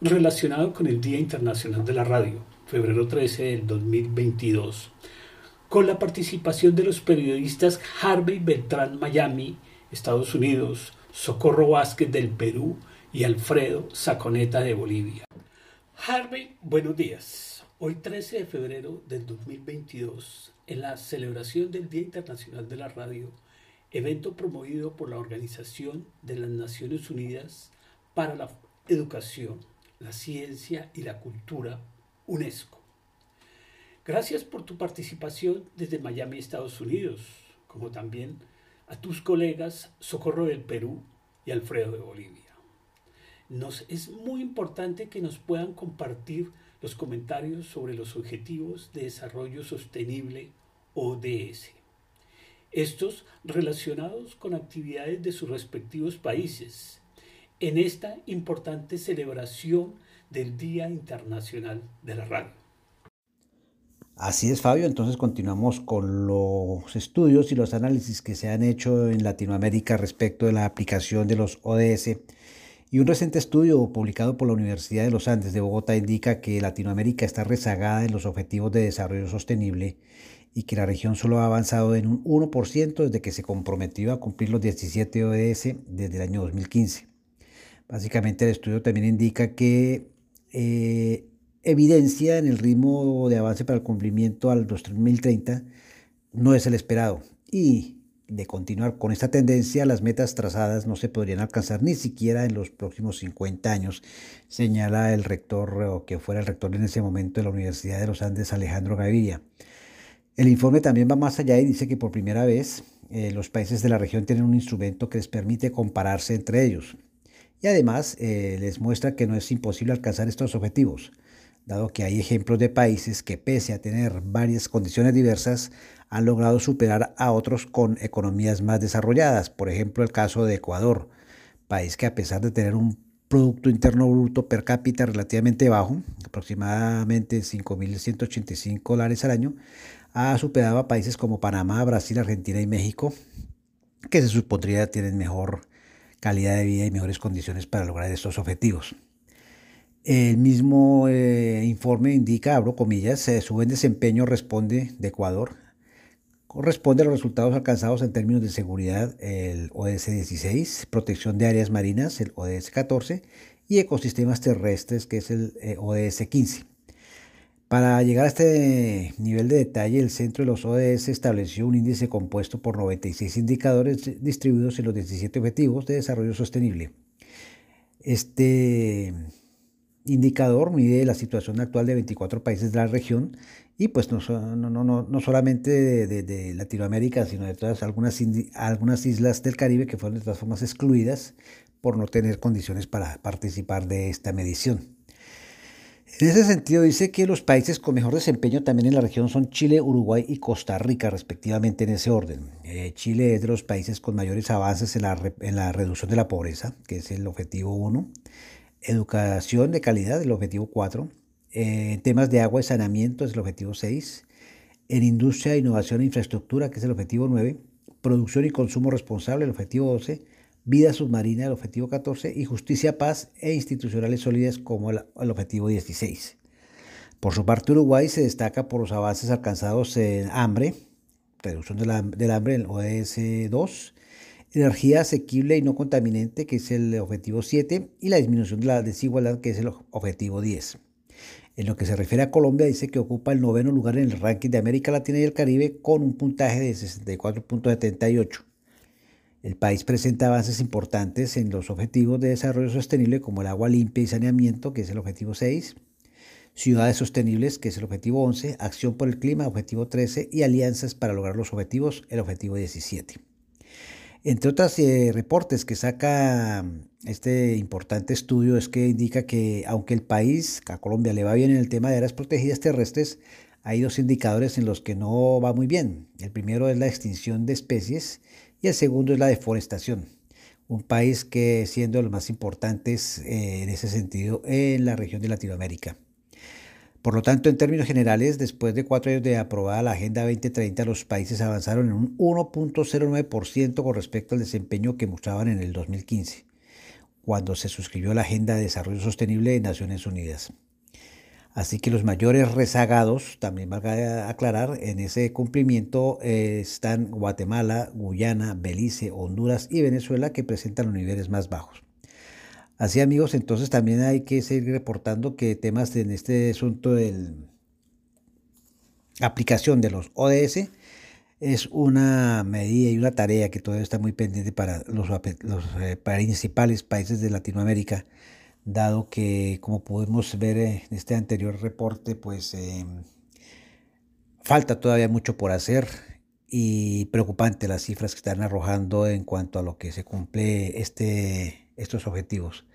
relacionado con el Día Internacional de la Radio, febrero 13 del 2022, con la participación de los periodistas Harvey Beltrán Miami, Estados Unidos, Socorro Vázquez del Perú y Alfredo Saconeta de Bolivia. Harvey, buenos días. Hoy 13 de febrero del 2022, en la celebración del Día Internacional de la Radio, evento promovido por la Organización de las Naciones Unidas para la Educación, la Ciencia y la Cultura, UNESCO. Gracias por tu participación desde Miami, Estados Unidos, como también a tus colegas Socorro del Perú y Alfredo de Bolivia. Nos es muy importante que nos puedan compartir los comentarios sobre los Objetivos de Desarrollo Sostenible ODS. Estos relacionados con actividades de sus respectivos países en esta importante celebración del Día Internacional de la Radio. Así es, Fabio. Entonces continuamos con los estudios y los análisis que se han hecho en Latinoamérica respecto de la aplicación de los ODS. Y un reciente estudio publicado por la Universidad de los Andes de Bogotá indica que Latinoamérica está rezagada en los objetivos de desarrollo sostenible y que la región solo ha avanzado en un 1% desde que se comprometió a cumplir los 17 ODS desde el año 2015. Básicamente el estudio también indica que eh, evidencia en el ritmo de avance para el cumplimiento al 2030 no es el esperado. Y de continuar con esta tendencia, las metas trazadas no se podrían alcanzar ni siquiera en los próximos 50 años, señala el rector, o que fuera el rector en ese momento de la Universidad de los Andes, Alejandro Gaviria. El informe también va más allá y dice que por primera vez eh, los países de la región tienen un instrumento que les permite compararse entre ellos. Y además eh, les muestra que no es imposible alcanzar estos objetivos dado que hay ejemplos de países que pese a tener varias condiciones diversas, han logrado superar a otros con economías más desarrolladas. Por ejemplo, el caso de Ecuador, país que a pesar de tener un Producto Interno Bruto per cápita relativamente bajo, aproximadamente 5.185 dólares al año, ha superado a países como Panamá, Brasil, Argentina y México, que se supondría tienen mejor calidad de vida y mejores condiciones para lograr estos objetivos. El mismo eh, informe indica, abro comillas, su buen desempeño responde de Ecuador, corresponde a los resultados alcanzados en términos de seguridad, el ODS 16, protección de áreas marinas, el ODS 14, y ecosistemas terrestres, que es el eh, ODS 15. Para llegar a este nivel de detalle, el centro de los ODS estableció un índice compuesto por 96 indicadores distribuidos en los 17 objetivos de desarrollo sostenible. Este indicador mide la situación actual de 24 países de la región y pues no, solamente de, Latinoamérica, sino de todas algunas, algunas islas del Caribe que fueron de todas formas excluidas por no tener condiciones para participar de esta medición. En ese sentido, dice que los países con mejor desempeño también en la región son Chile, Uruguay y Costa Rica, respectivamente en ese orden. Eh, Chile es de los países con mayores avances en la, en la reducción de la pobreza, que es el objetivo 1 educación de calidad, el objetivo 4, en temas de agua y saneamiento, es el objetivo 6, en industria, innovación e infraestructura, que es el objetivo 9, producción y consumo responsable, el objetivo 12, vida submarina, el objetivo 14, y justicia, paz e institucionales sólidas como el, objetivo 16. Por su parte, Uruguay se destaca por los avances alcanzados en hambre, reducción del hambre, el ODS 2, energía asequible y no contaminante, que es el objetivo 7, y la disminución de la desigualdad, que es el objetivo 10. En lo que se refiere a Colombia, dice que ocupa el noveno lugar en el ranking de América Latina y el Caribe con un puntaje de 64.78. El país presenta avances importantes en los objetivos de desarrollo sostenible como el agua limpia y saneamiento, que es el objetivo 6, ciudades sostenibles, que es el objetivo 11, acción por el clima, objetivo 13, y alianzas para lograr los objetivos, el objetivo 17. Entre otros eh, reportes que saca este importante estudio es que indica que aunque el país, a Colombia le va bien en el tema de áreas protegidas terrestres, hay dos indicadores en los que no va muy bien. El primero es la extinción de especies y el segundo es la deforestación. Un país que siendo los más importantes eh, en ese sentido en la región de Latinoamérica. Por lo tanto, en términos generales, después de cuatro años de aprobada la Agenda 2030, los países avanzaron en un 1.09% con respecto al desempeño que mostraban en el 2015. cuando se suscribió la Agenda de Desarrollo Sostenible de Naciones Unidas. Así que los mayores rezagados, también valga aclarar, en ese cumplimiento eh, están Guatemala, Guyana, Belice, Honduras y Venezuela que presentan los niveles más bajos. Así amigos, entonces también hay que seguir reportando que temas en este asunto de aplicación de los ODS es una medida y una tarea que todavía está muy pendiente para los, eh, principales países de Latinoamérica dado que, como podemos ver en este anterior reporte, pues em, falta todavía mucho por hacer y preocupante las cifras que están arrojando en cuanto a lo que se cumple este, estos objetivos.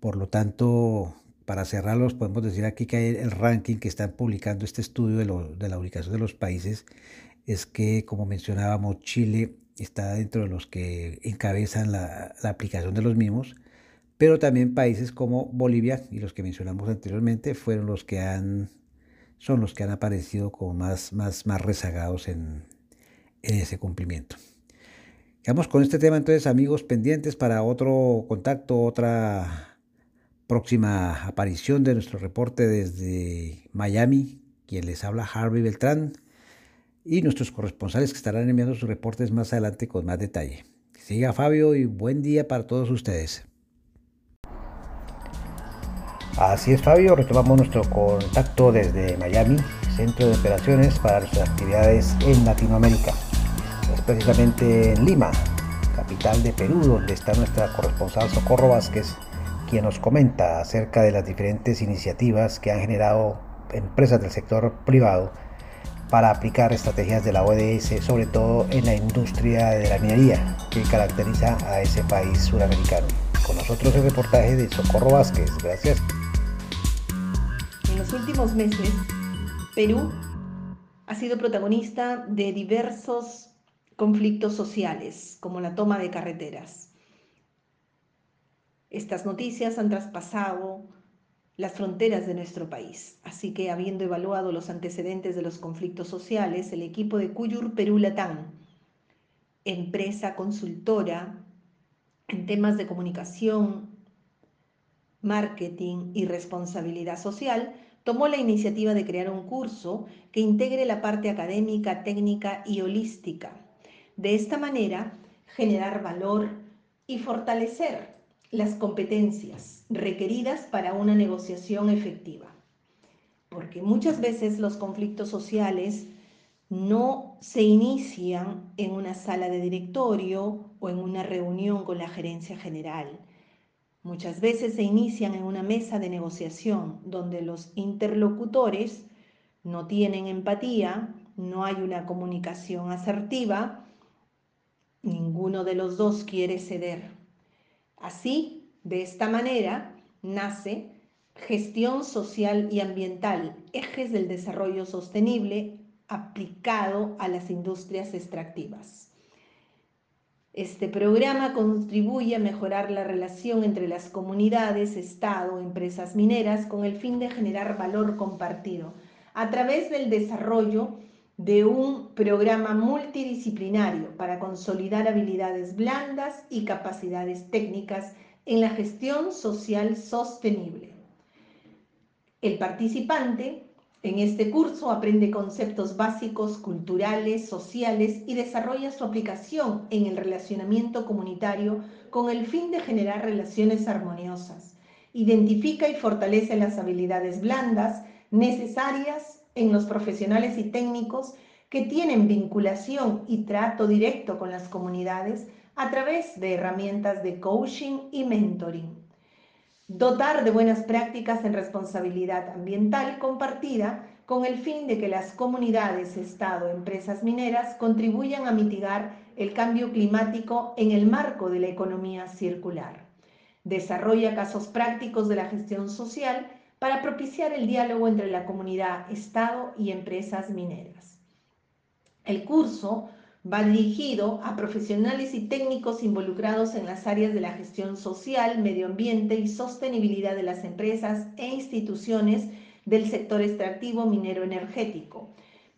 Por lo tanto, para cerrarlos, podemos decir aquí que el ranking que están publicando este estudio de, la ubicación de los países es que, como mencionábamos, Chile está dentro de los que encabezan la aplicación de los mismos pero también países como Bolivia y los que mencionamos anteriormente fueron los que han son los que han aparecido como más, más, más rezagados en, ese cumplimiento. Quedamos con este tema entonces amigos pendientes para otro contacto, otra próxima aparición de nuestro reporte desde Miami, quien les habla Harvey Beltrán y nuestros corresponsales que estarán enviando sus reportes más adelante con más detalle. Siga Fabio y buen día para todos ustedes. Así es, Fabio, retomamos nuestro contacto desde Miami, centro de operaciones para nuestras actividades en Latinoamérica. Es precisamente en Lima, capital de Perú, donde está nuestra corresponsal Socorro Vázquez, quien nos comenta acerca de las diferentes iniciativas que han generado empresas del sector privado para aplicar estrategias de la ODS, sobre todo en la industria de la minería que caracteriza a ese país suramericano. Con nosotros el reportaje de Socorro Vázquez. Gracias los últimos meses, Perú ha sido protagonista de diversos conflictos sociales, como la toma de carreteras. Estas noticias han traspasado las fronteras de nuestro país, así que habiendo evaluado los antecedentes de los conflictos sociales, el equipo de Cuyur Perú Latán, empresa consultora en temas de comunicación, marketing y responsabilidad social, tomó la iniciativa de crear un curso que integre la parte académica, técnica y holística. De esta manera, generar valor y fortalecer las competencias requeridas para una negociación efectiva. Porque muchas veces los conflictos sociales no se inician en una sala de directorio o en una reunión con la gerencia general Muchas veces se inician en una mesa de negociación donde los interlocutores no tienen empatía, no hay una comunicación asertiva, ninguno de los dos quiere ceder. Así, de esta manera, nace gestión social y ambiental, ejes del desarrollo sostenible aplicado a las industrias extractivas. Este programa contribuye a mejorar la relación entre las comunidades, Estado, empresas mineras, con el fin de generar valor compartido a través del desarrollo de un programa multidisciplinario para consolidar habilidades blandas y capacidades técnicas en la gestión social sostenible. El participante en este curso aprende conceptos básicos, culturales, sociales y desarrolla su aplicación en el relacionamiento comunitario con el fin de generar relaciones armoniosas. Identifica y fortalece las habilidades blandas necesarias en los profesionales y técnicos que tienen vinculación y trato directo con las comunidades a través de herramientas de coaching y mentoring dotar de buenas prácticas en responsabilidad ambiental compartida con el fin de que las comunidades, Estado, empresas mineras contribuyan a mitigar el cambio climático en el marco de la economía circular. Desarrolla casos prácticos de la gestión social para propiciar el diálogo entre la comunidad, Estado y empresas mineras. El curso va dirigido a profesionales y técnicos involucrados en las áreas de la gestión social, medio ambiente y sostenibilidad de las empresas e instituciones del sector extractivo minero energético.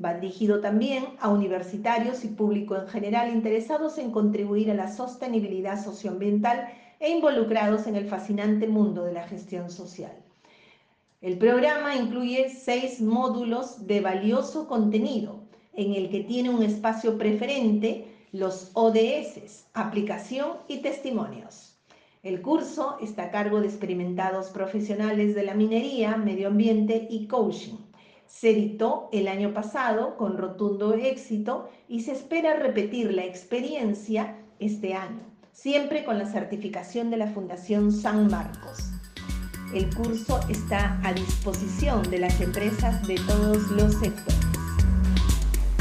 Va dirigido también a universitarios y público en general interesados en contribuir a la sostenibilidad socioambiental e involucrados en el fascinante mundo de la gestión social. El programa incluye seis módulos de valioso contenido, en el que tiene un espacio preferente los ODS, aplicación y testimonios. El curso está a cargo de experimentados profesionales de la minería, medio ambiente y coaching. Se editó el año pasado con rotundo éxito y se espera repetir la experiencia este año, siempre con la certificación de la Fundación San Marcos. El curso está a disposición de las empresas de todos los sectores.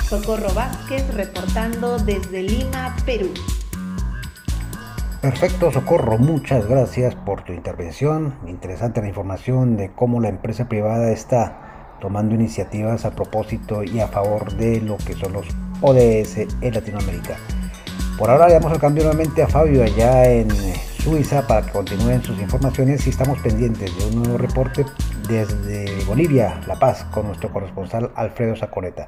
Socorro Vázquez reportando desde Lima, Perú. Perfecto, Socorro. Muchas gracias por tu intervención. Interesante la información de cómo la empresa privada está tomando iniciativas a propósito y a favor de lo que son los ODS en Latinoamérica. Por ahora le damos el cambio nuevamente a Fabio allá en Suiza para que continúen sus informaciones y estamos pendientes de un nuevo reporte desde Bolivia, La Paz, con nuestro corresponsal Alfredo Saconeta.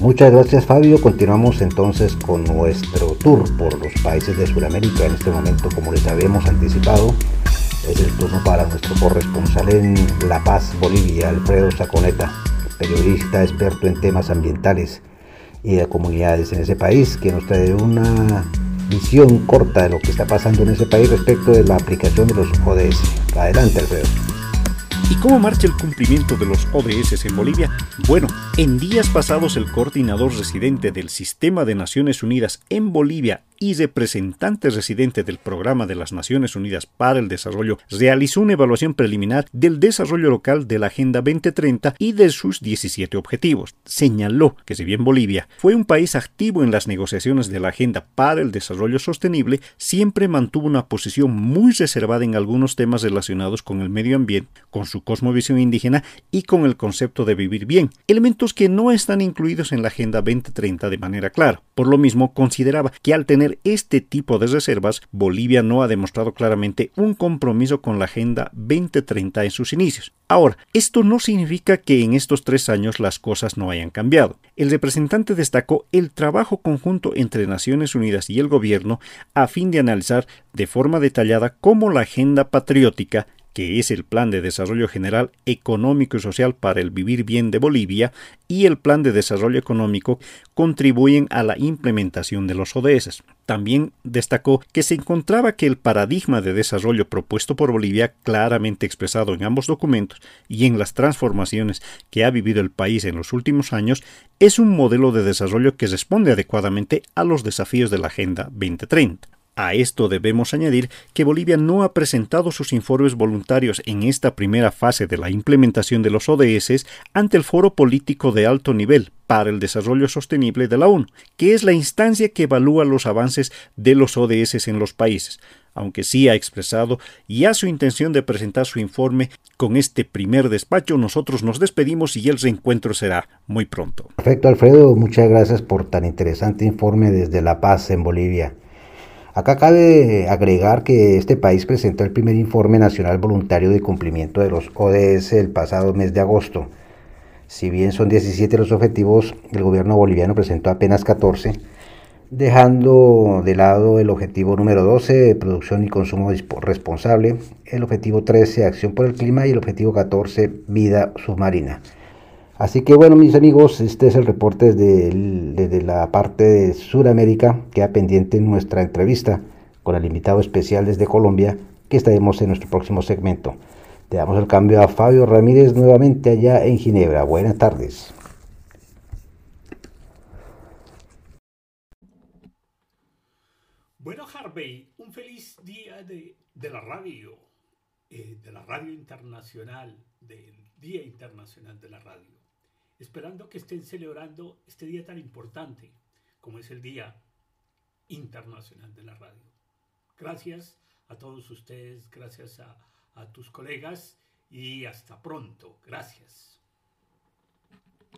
Muchas gracias Fabio. Continuamos entonces con nuestro tour por los países de Sudamérica. En este momento, como les habíamos anticipado, es el turno para nuestro corresponsal en La Paz, Bolivia, Alfredo Saconeta, periodista experto en temas ambientales y de comunidades en ese país, que nos trae una visión corta de lo que está pasando en ese país respecto de la aplicación de los ODS. Adelante, Alfredo. ¿Y cómo marcha el cumplimiento de los ODS en Bolivia? Bueno, en días pasados el coordinador residente del Sistema de Naciones Unidas en Bolivia y representante residente del Programa de las Naciones Unidas para el Desarrollo realizó una evaluación preliminar del desarrollo local de la Agenda 2030 y de sus 17 objetivos. Señaló que si bien Bolivia fue un país activo en las negociaciones de la Agenda para el Desarrollo Sostenible, siempre mantuvo una posición muy reservada en algunos temas relacionados con el medio ambiente, con su cosmovisión indígena y con el concepto de vivir bien, elementos que no están incluidos en la Agenda 2030 de manera clara. Por lo mismo, consideraba que al tener este tipo de reservas, Bolivia no ha demostrado claramente un compromiso con la Agenda 2030 en sus inicios. Ahora, esto no significa que en estos tres años las cosas no hayan cambiado. El representante destacó el trabajo conjunto entre Naciones Unidas y el gobierno a fin de analizar de forma detallada cómo la agenda patriótica que es el Plan de Desarrollo General Económico y Social para el Vivir Bien de Bolivia y el Plan de Desarrollo Económico contribuyen a la implementación de los ODS. También destacó que se encontraba que el paradigma de desarrollo propuesto por Bolivia, claramente expresado en ambos documentos y en las transformaciones que ha vivido el país en los últimos años, es un modelo de desarrollo que responde adecuadamente a los desafíos de la Agenda 2030. A esto debemos añadir que Bolivia no ha presentado sus informes voluntarios en esta primera fase de la implementación de los ODS ante el Foro Político de Alto Nivel para el Desarrollo Sostenible de la ONU, que es la instancia que evalúa los avances de los ODS en los países, aunque sí ha expresado ya su intención de presentar su informe con este primer despacho, nosotros nos despedimos y el reencuentro será muy pronto. Perfecto, Alfredo, muchas gracias por tan interesante informe desde La Paz en Bolivia. Acá cabe agregar que este país presentó el primer informe nacional voluntario de cumplimiento de los ODS el pasado mes de agosto. Si bien son 17 los objetivos, el gobierno boliviano presentó apenas 14, dejando de lado el objetivo número 12 de producción y consumo responsable, el objetivo 13 acción por el clima y el objetivo 14 vida submarina. Así que bueno, mis amigos, este es el reporte desde, la parte de Sudamérica. Queda pendiente nuestra entrevista con el invitado especial desde Colombia, que estaremos en nuestro próximo segmento. Le damos el cambio a Fabio Ramírez nuevamente allá en Ginebra. Buenas tardes. Bueno, Harvey, un feliz día de, la radio, eh, de la radio internacional, del Día Internacional de la Radio esperando que estén celebrando este día tan importante como es el Día Internacional de la Radio. Gracias a todos ustedes, gracias a, tus colegas y hasta pronto. Gracias.